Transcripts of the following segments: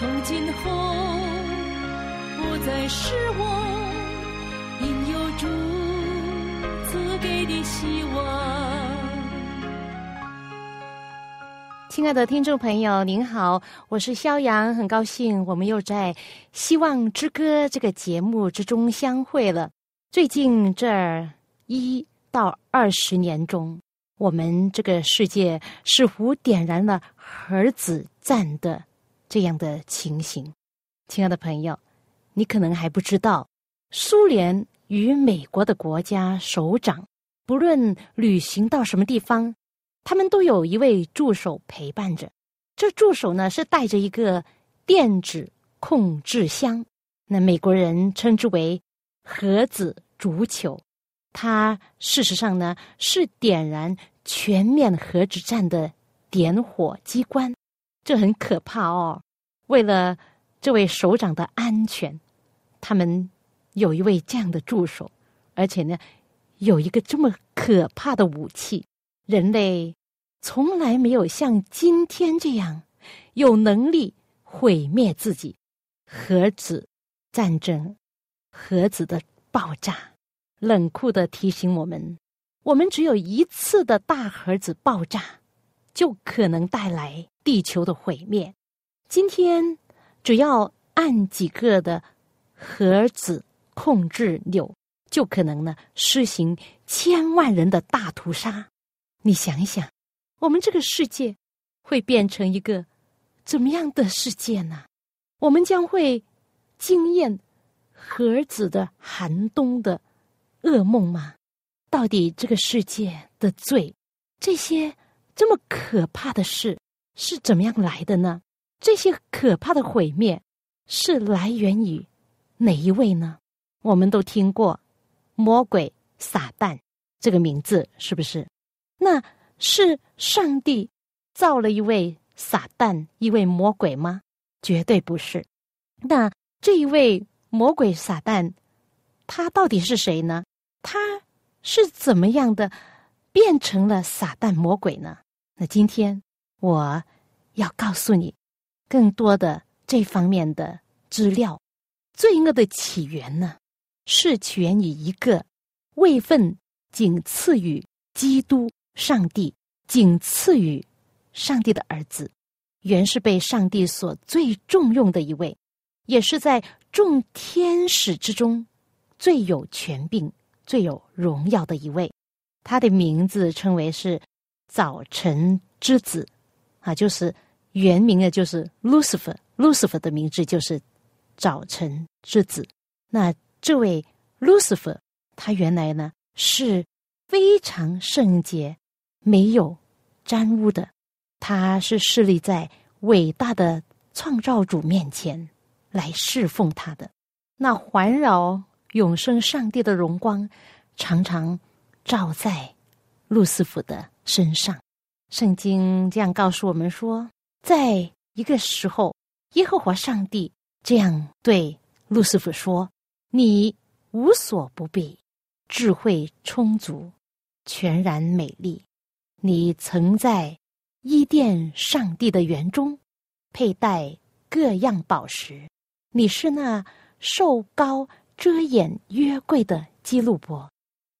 从今后不再是我，因有主赐给的希望。亲爱的听众朋友，您好，我是肖阳，很高兴我们又在《希望之歌》这个节目之中相会了。最近这一到二十年中。我们这个世界似乎点燃了核子战的这样的情形，亲爱的朋友，你可能还不知道，苏联与美国的国家首长不论旅行到什么地方，他们都有一位助手陪伴着。这助手呢是带着一个电子控制箱，那美国人称之为核子足球。它事实上呢是点燃。全面核子战的点火机关，这很可怕哦。为了这位首长的安全，他们有一位这样的助手，而且呢，有一个这么可怕的武器。人类从来没有像今天这样有能力毁灭自己。核子战争，核子的爆炸，冷酷的提醒我们。我们只有一次的大核子爆炸，就可能带来地球的毁灭。今天只要按几个的核子控制钮，就可能呢施行千万人的大屠杀。你想一想，我们这个世界会变成一个怎么样的世界呢？我们将会惊艳核子的寒冬的噩梦吗？到底这个世界的罪，这些这么可怕的事是怎么样来的呢？这些可怕的毁灭是来源于哪一位呢？我们都听过魔鬼撒旦这个名字，是不是？那是上帝造了一位撒旦，一位魔鬼吗？绝对不是。那这一位魔鬼撒旦，他到底是谁呢？他。是怎么样的变成了撒旦魔鬼呢？那今天我要告诉你更多的这方面的资料。罪恶的起源呢，是起源于一个位分仅次于基督上帝、仅次于上帝的儿子，原是被上帝所最重用的一位，也是在众天使之中最有权柄。最有荣耀的一位，他的名字称为是早晨之子，啊，就是原名的，就是 Lucifer。Lucifer 的名字就是早晨之子。那这位 Lucifer，他原来呢是非常圣洁、没有沾污的，他是侍立在伟大的创造主面前来侍奉他的。那环绕。永生上帝的荣光常常照在路斯福的身上。圣经这样告诉我们说，在一个时候，耶和华上帝这样对路斯福说：“你无所不备，智慧充足，全然美丽。你曾在伊甸上帝的园中佩戴各样宝石，你是那瘦高。”遮掩约柜的基路伯，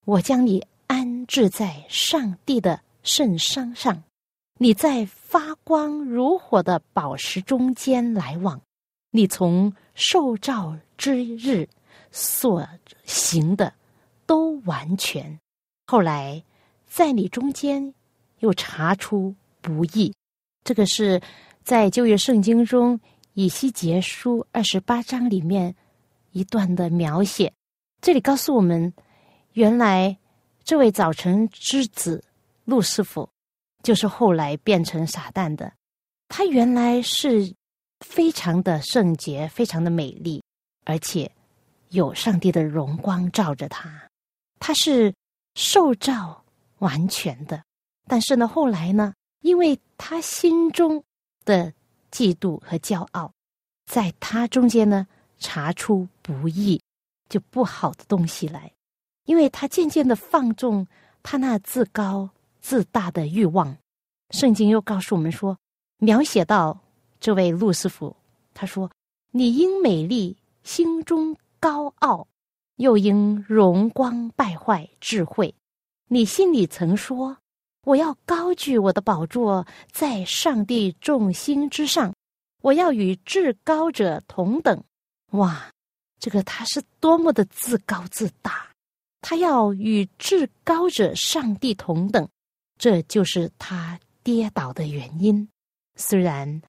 我将你安置在上帝的圣山上，你在发光如火的宝石中间来往，你从受造之日所行的都完全。后来在你中间又查出不易，这个是在旧约圣经中以西结书二十八章里面。一段的描写，这里告诉我们，原来这位早晨之子路师傅，就是后来变成撒旦的。他原来是非常的圣洁，非常的美丽，而且有上帝的荣光照着他。他是受照完全的，但是呢，后来呢，因为他心中的嫉妒和骄傲，在他中间呢，查出不义，就不好的东西来，因为他渐渐的放纵他那自高自大的欲望。圣经又告诉我们说，描写到这位路斯福，他说：“你因美丽，心中高傲。”又因荣光败坏智慧，你心里曾说：“我要高举我的宝座在上帝众星之上，我要与至高者同等。”哇，这个他是多么的自高自大！他要与至高者上帝同等，这就是他跌倒的原因。虽然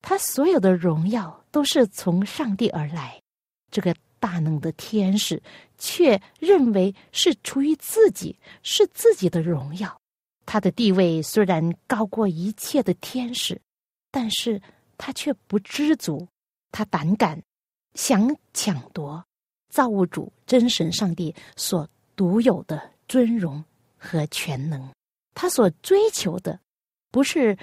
他所有的荣耀都是从上帝而来，这个。大能的天使却认为是出于自己，是自己的荣耀。他的地位虽然高过一切的天使，但是他却不知足。他胆敢想抢夺造物主真神上帝所独有的尊荣和全能。他所追求的，不是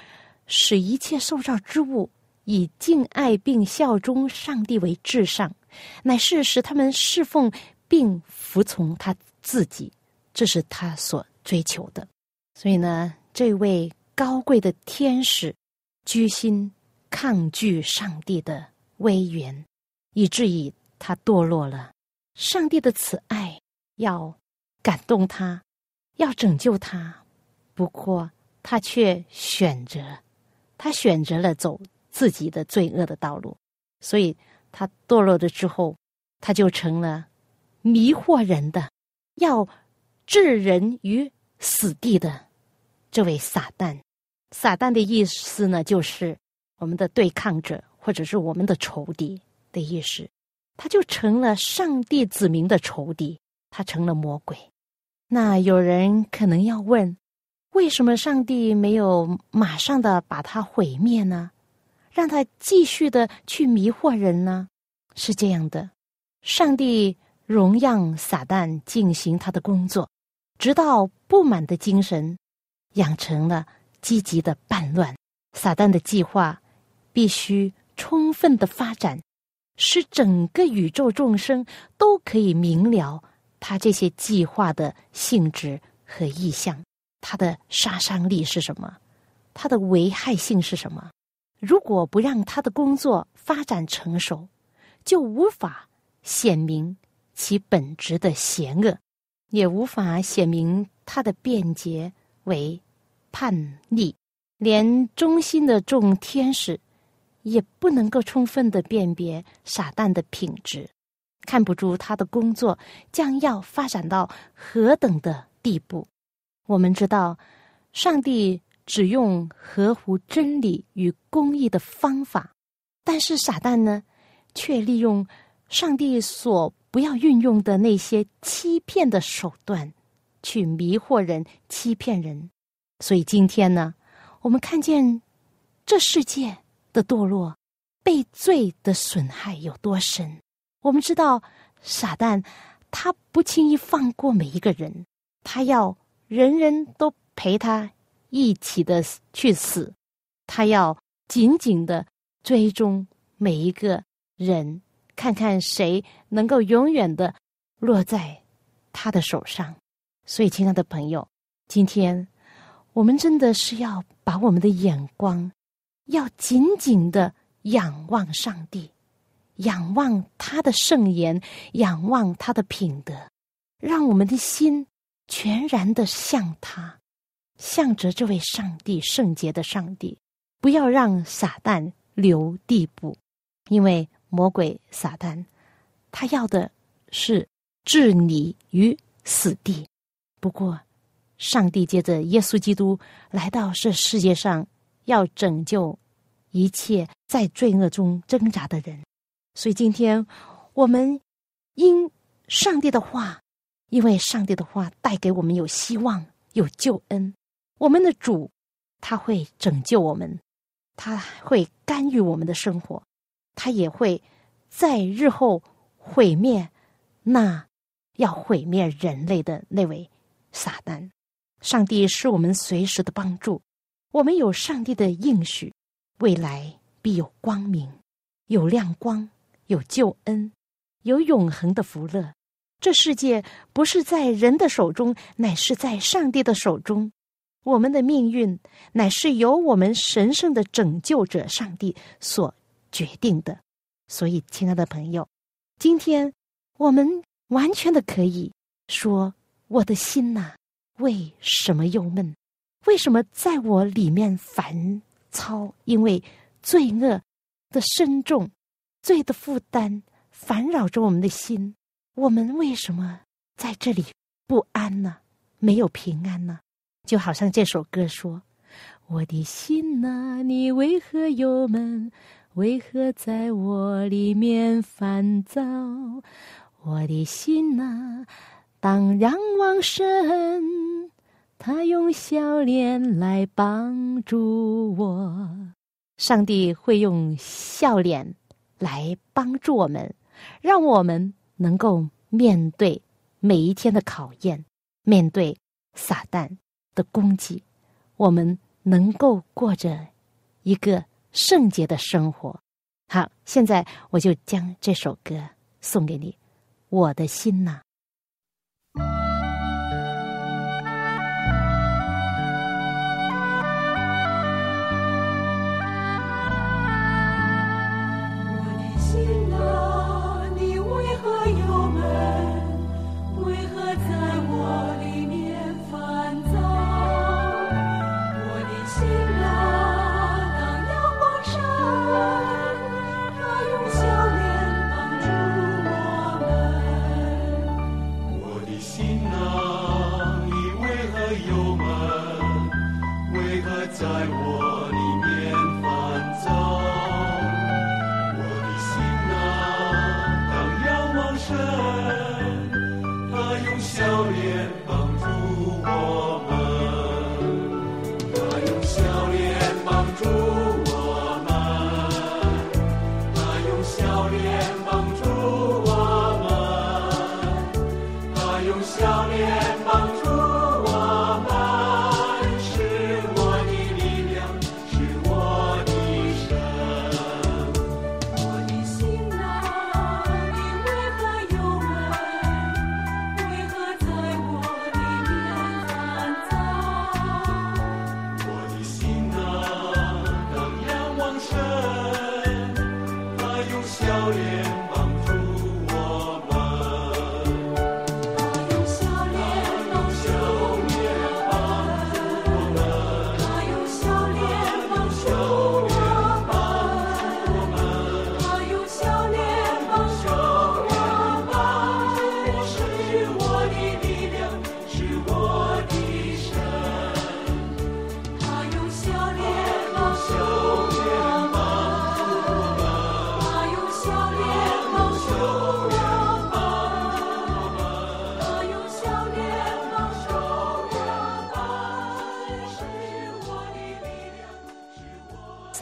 使一切受造之物以敬爱并效忠上帝为至上。乃是使他们侍奉并服从他自己，这是他所追求的。所以呢，这位高贵的天使居心抗拒上帝的威严，以至于他堕落了。上帝的慈爱要感动他，要拯救他，不过他却选择，他选择了走自己的罪恶的道路，所以。他堕落了之后，他就成了迷惑人的、要置人于死地的这位撒旦。撒旦的意思呢，就是我们的对抗者，或者是我们的仇敌的意思。他就成了上帝子民的仇敌，他成了魔鬼。那有人可能要问：为什么上帝没有马上的把他毁灭呢？让他继续的去迷惑人呢？是这样的，上帝容让撒旦进行他的工作，直到不满的精神养成了积极的叛乱。撒旦的计划必须充分的发展，使整个宇宙众生都可以明了他这些计划的性质和意向，他的杀伤力是什么，他的危害性是什么。如果不让他的工作发展成熟，就无法显明其本质的邪恶，也无法显明他的辩解为叛逆，连忠心的众天使也不能够充分的辨别撒旦的品质，看不出他的工作将要发展到何等的地步。我们知道，上帝。只用合乎真理与公义的方法，但是撒旦呢，却利用上帝所不要运用的那些欺骗的手段，去迷惑人、欺骗人。所以今天呢，我们看见这世界的堕落、被罪的损害有多深。我们知道，撒旦他不轻易放过每一个人，他要人人都陪他。一起的去死，他要紧紧的追踪每一个人，看看谁能够永远的落在他的手上。所以，亲爱的朋友，今天我们真的是要把我们的眼光要紧紧的仰望上帝，仰望他的圣言，仰望他的品德，让我们的心全然的向他。向着这位上帝圣洁的上帝，不要让撒旦留地步，因为魔鬼撒旦，他要的是置你于死地。不过，上帝借着耶稣基督来到这世界上，要拯救一切在罪恶中挣扎的人。所以，今天我们因上帝的话，因为上帝的话带给我们有希望、有救恩。我们的主他会拯救我们，他会干预我们的生活，他也会在日后毁灭那要毁灭人类的那位撒旦。上帝是我们随时的帮助，我们有上帝的应许，未来必有光明，有亮光，有救恩，有永恒的福乐。这世界不是在人的手中，乃是在上帝的手中。我们的命运乃是由我们神圣的拯救者上帝所决定的。所以，亲爱的朋友，今天我们完全的可以说：“我的心呐。”为什么忧闷？为什么在我里面烦躁？因为罪恶的深重，罪的负担烦扰着我们的心。我们为什么在这里不安呢？没有平安呢？就好像这首歌说：“我的心呐，你为何忧闷？为何在我里面烦躁？我的心呐。”当仰望神，他用笑脸来帮助我。上帝会用笑脸来帮助我们，让我们能够面对每一天的考验，面对撒旦的攻击，我们能够过着一个圣洁的生活。好，现在我就将这首歌送给你，我的心呐。yeah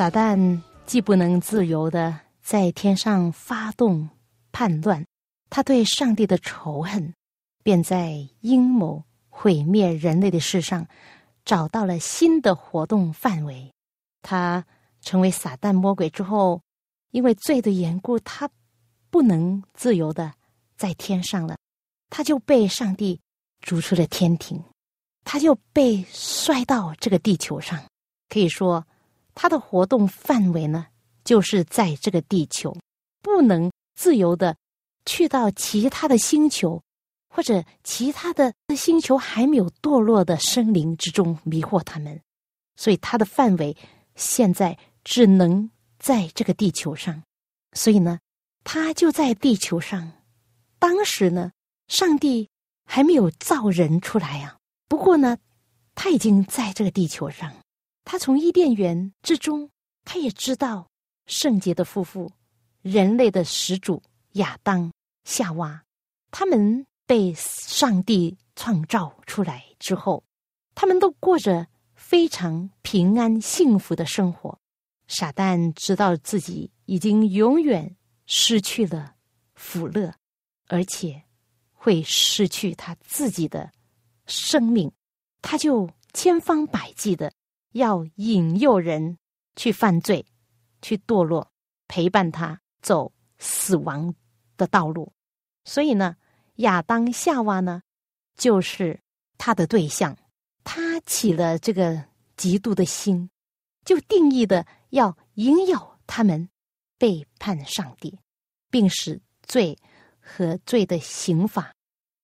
撒旦既不能自由的在天上发动叛乱，他对上帝的仇恨，便在阴谋毁灭人类的事上找到了新的活动范围。他成为撒旦魔鬼之后，因为罪的缘故，他不能自由的在天上了，他就被上帝逐出了天庭，他就被摔到这个地球上，可以说。它的活动范围呢，就是在这个地球，不能自由的去到其他的星球，或者其他的星球还没有堕落的生灵之中迷惑他们，所以它的范围现在只能在这个地球上，所以呢，它就在地球上。当时呢，上帝还没有造人出来呀，不过呢，他已经在这个地球上。他从伊甸园之中，他也知道圣洁的夫妇，人类的始祖亚当、夏娃，他们被上帝创造出来之后，他们都过着非常平安幸福的生活。傻蛋知道自己已经永远失去了福乐，而且会失去他自己的生命，他就千方百计的要引诱人去犯罪、去堕落，陪伴他走死亡的道路。所以呢，亚当、夏娃呢，就是他的对象。他起了这个嫉妒的心，就定义的要引诱他们背叛上帝，并使罪和罪的刑罚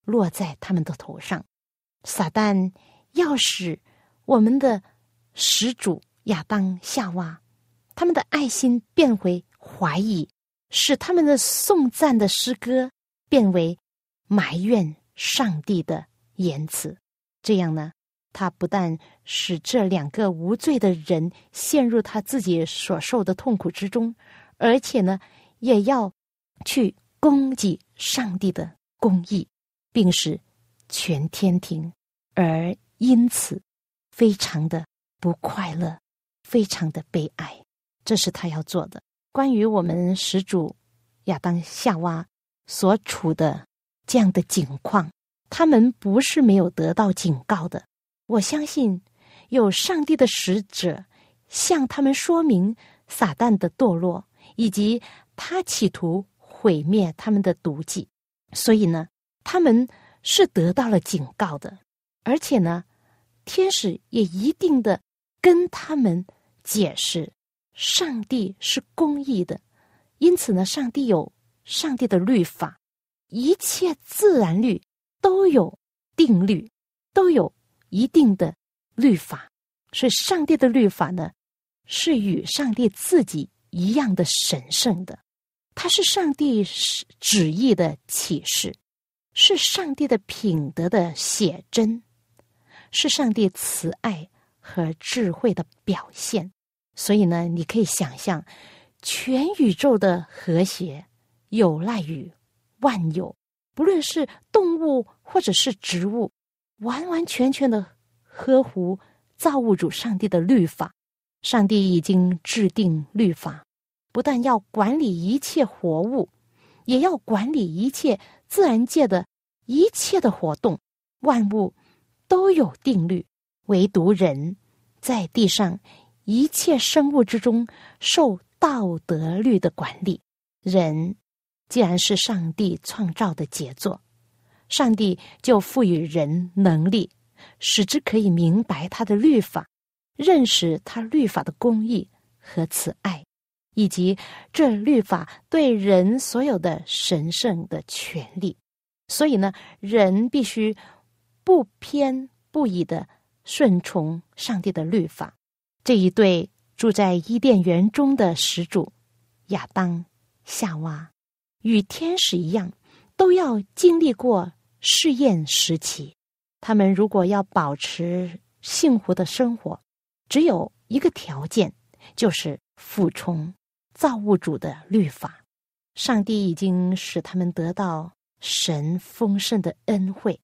落在他们的头上。撒旦要使我们的始祖亚当、夏娃他们的爱心变为怀疑，使他们的颂赞的诗歌变为埋怨上帝的言辞。这样呢？他不但使这两个无罪的人陷入他自己所受的痛苦之中，而且呢，也要去攻击上帝的公义，并使全天庭而因此非常的不快乐，非常的悲哀。这是他要做的。关于我们始祖亚当夏娃所处的这样的境况，他们不是没有得到警告的。我相信有上帝的使者向他们说明撒旦的堕落，以及他企图毁灭他们的毒计，所以呢，他们是得到了警告的，而且呢，天使也一定的跟他们解释，上帝是公义的，因此呢，上帝有上帝的律法，一切自然律都有定律，都有。一定的律法，所以上帝的律法呢，是与上帝自己一样的神圣的。它是上帝旨意的启示，是上帝的品德的写真，是上帝慈爱和智慧的表现。所以呢，你可以想象，全宇宙的和谐有赖于万有，不论是动物或者是植物。完完全全的呵护造物主上帝的律法，上帝已经制定律法，不但要管理一切活物，也要管理一切自然界的一切的活动。万物都有定律，唯独人在地上一切生物之中受道德律的管理。人既然是上帝创造的杰作。上帝就赋予人能力，使之可以明白他的律法，认识他律法的公义和慈爱，以及这律法对人所有的神圣的权利。所以呢，人必须不偏不倚的顺从上帝的律法。这一对住在伊甸园中的始祖亚当、夏娃，与天使一样，都要经历过。试验时期，他们如果要保持幸福的生活，只有一个条件，就是服从造物主的律法。上帝已经使他们得到神丰盛的恩惠，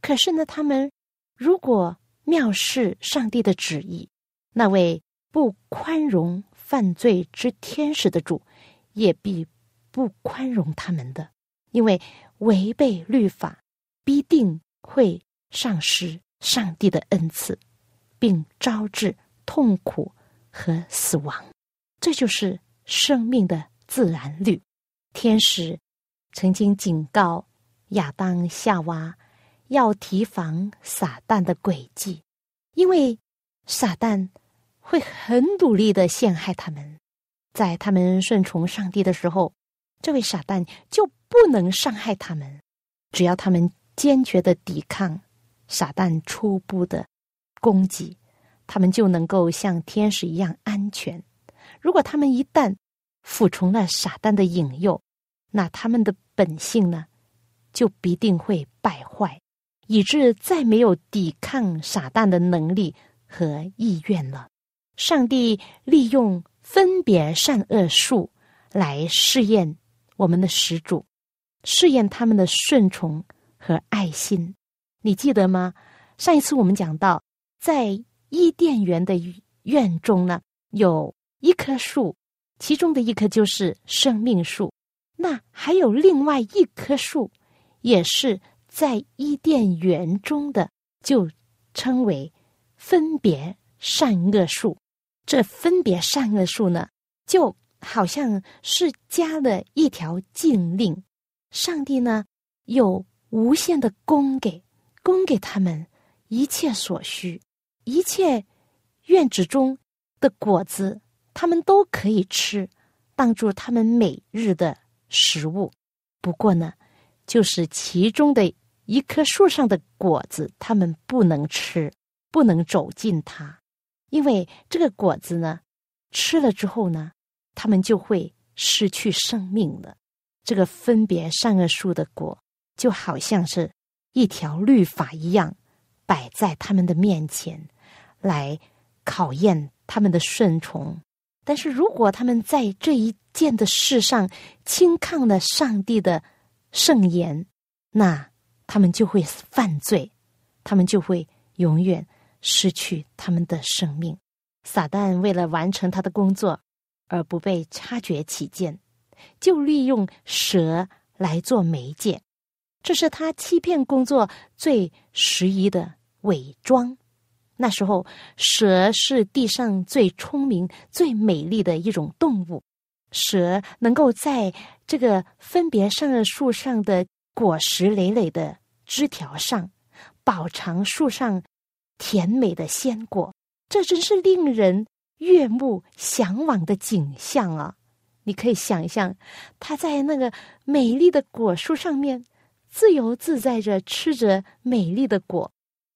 可是呢，他们如果藐视上帝的旨意，那位不宽容犯罪之天使的主，也必不宽容他们的，因为违背律法。必定会丧失上帝的恩赐，并招致痛苦和死亡。这就是生命的自然律。天使曾经警告亚当、夏娃要提防撒旦的诡计，因为撒旦会很努力的陷害他们。在他们顺从上帝的时候，这位撒旦就不能伤害他们。只要他们。坚决的抵抗撒旦初步的攻击，他们就能够像天使一样安全。如果他们一旦服从了撒旦的引诱，那他们的本性呢，就必定会败坏，以致再没有抵抗撒旦的能力和意愿了。上帝利用分别善恶术来试验我们的始祖，试验他们的顺从。和爱心，你记得吗？上一次我们讲到，在伊甸园的院中呢，有一棵树，其中的一棵就是生命树。那还有另外一棵树，也是在伊甸园中的，就称为分别善恶树。这分别善恶树呢，就好像是加了一条禁令，上帝呢有无限的供给，供给他们一切所需，一切院子中的果子，他们都可以吃，当做他们每日的食物。不过呢，就是其中的一棵树上的果子，他们不能吃，不能走近它。因为这个果子呢，吃了之后呢，他们就会失去生命了。这个分别善恶树的果，就好像是一条律法一样，摆在他们的面前，来考验他们的顺从。但是如果他们在这一件的事上轻抗了上帝的圣言，那他们就会犯罪，他们就会永远。失去他们的生命，撒旦为了完成他的工作而不被察觉起见，就利用蛇来做媒介，这是他欺骗工作最适宜的伪装。那时候，蛇是地上最聪明、最美丽的一种动物，蛇能够在这个分别善恶树上的果实累累的枝条上，饱尝树上。甜美的鲜果，这真是令人悦目向往的景象啊！你可以想象，他在那个美丽的果树上面自由自在着吃着美丽的果。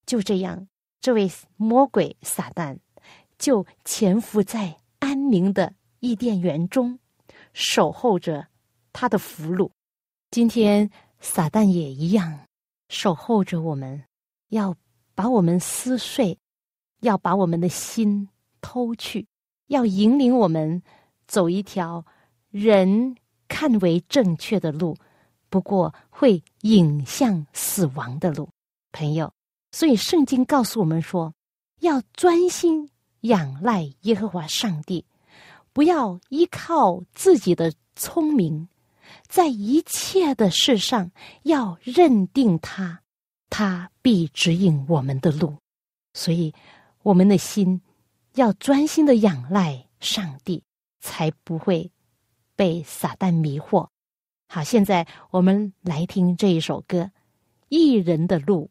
就这样，这位魔鬼撒旦就潜伏在安宁的伊甸园中，守候着他的俘虏。今天，撒旦也一样守候着我们，要。把我们撕碎，要把我们的心偷去，要引领我们走一条人看为正确的路，不过会引向死亡的路，朋友。所以圣经告诉我们说，要专心仰赖耶和华上帝，不要依靠自己的聪明，在一切的事上要认定他。他必指引我们的路，所以我们的心要专心的仰赖上帝，才不会被撒旦迷惑。好，现在我们来听这一首歌《一人的路》。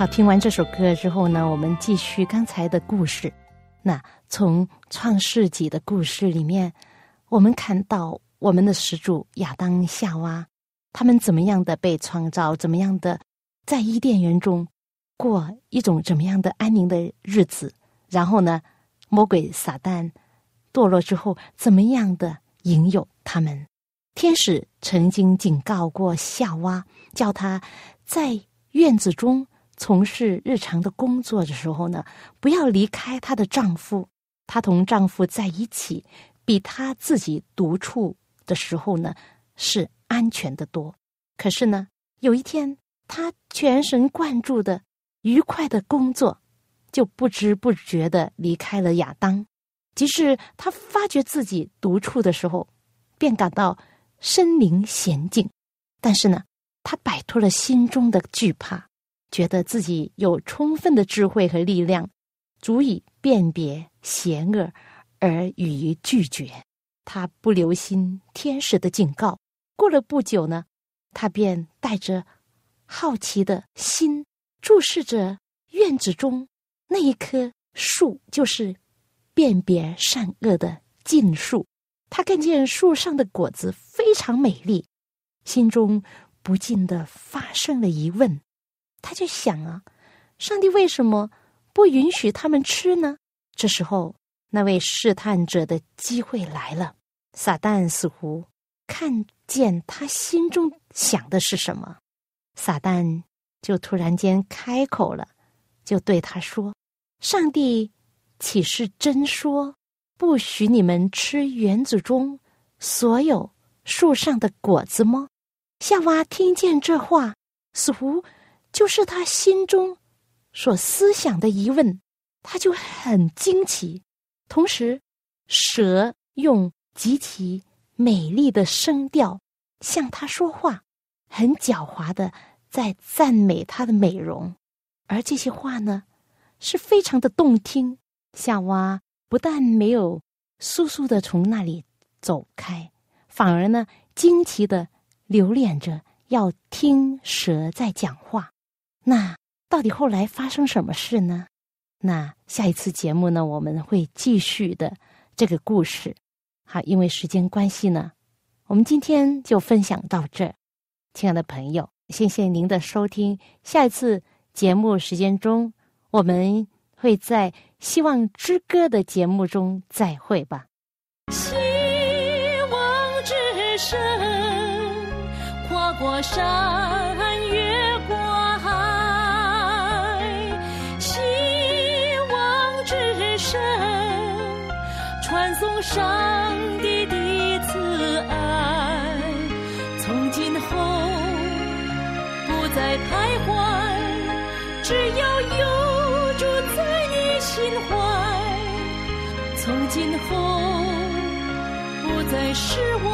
好，听完这首歌之后呢，我们继续刚才的故事。那从创世纪的故事里面，我们看到我们的始祖亚当夏娃，他们怎么样的被创造，怎么样的在伊甸园中过一种怎么样的安宁的日子，然后呢，魔鬼撒旦堕落之后，怎么样的引诱他们？天使曾经警告过夏娃，叫她在院子中从事日常的工作的时候呢，不要离开她的丈夫。她同丈夫在一起，比她自己独处的时候呢，是安全的多。可是呢，有一天，她全神贯注的、愉快的工作，就不知不觉的离开了亚当。即使她发觉自己独处的时候，便感到。身临险境，但是呢，他摆脱了心中的惧怕，觉得自己有充分的智慧和力量，足以辨别邪恶而予以拒绝。他不留心天使的警告。过了不久呢，他便带着好奇的心注视着院子中那一棵树，就是辨别善恶的禁树。他看见树上的果子非常美丽，心中不禁的发生了疑问。他就想啊，上帝为什么不允许他们吃呢？这时候，那位试探者的机会来了。撒旦似乎看见他心中想的是什么，撒旦就突然间开口了，就对他说：“上帝岂是真说？”不许你们吃园子中所有树上的果子吗？夏娃听见这话，似乎就是他心中所思想的疑问，他就很惊奇。同时，蛇用极其美丽的声调向他说话，很狡猾的在赞美他的美容，而这些话呢，是非常的动听。夏娃。不但没有速速的从那里走开，反而呢惊奇的留恋着要听蛇在讲话。那到底后来发生什么事呢？那下一次节目呢，我们会继续的这个故事。好，因为时间关系呢，我们今天就分享到这。亲爱的朋友，谢谢您的收听。下一次节目时间中，我们。会在《希望之歌》的节目中再会吧。希望之声，跨过山，上帝的慈爱。从今后不再徘徊，只要有住在你。心怀，从今后不再是我。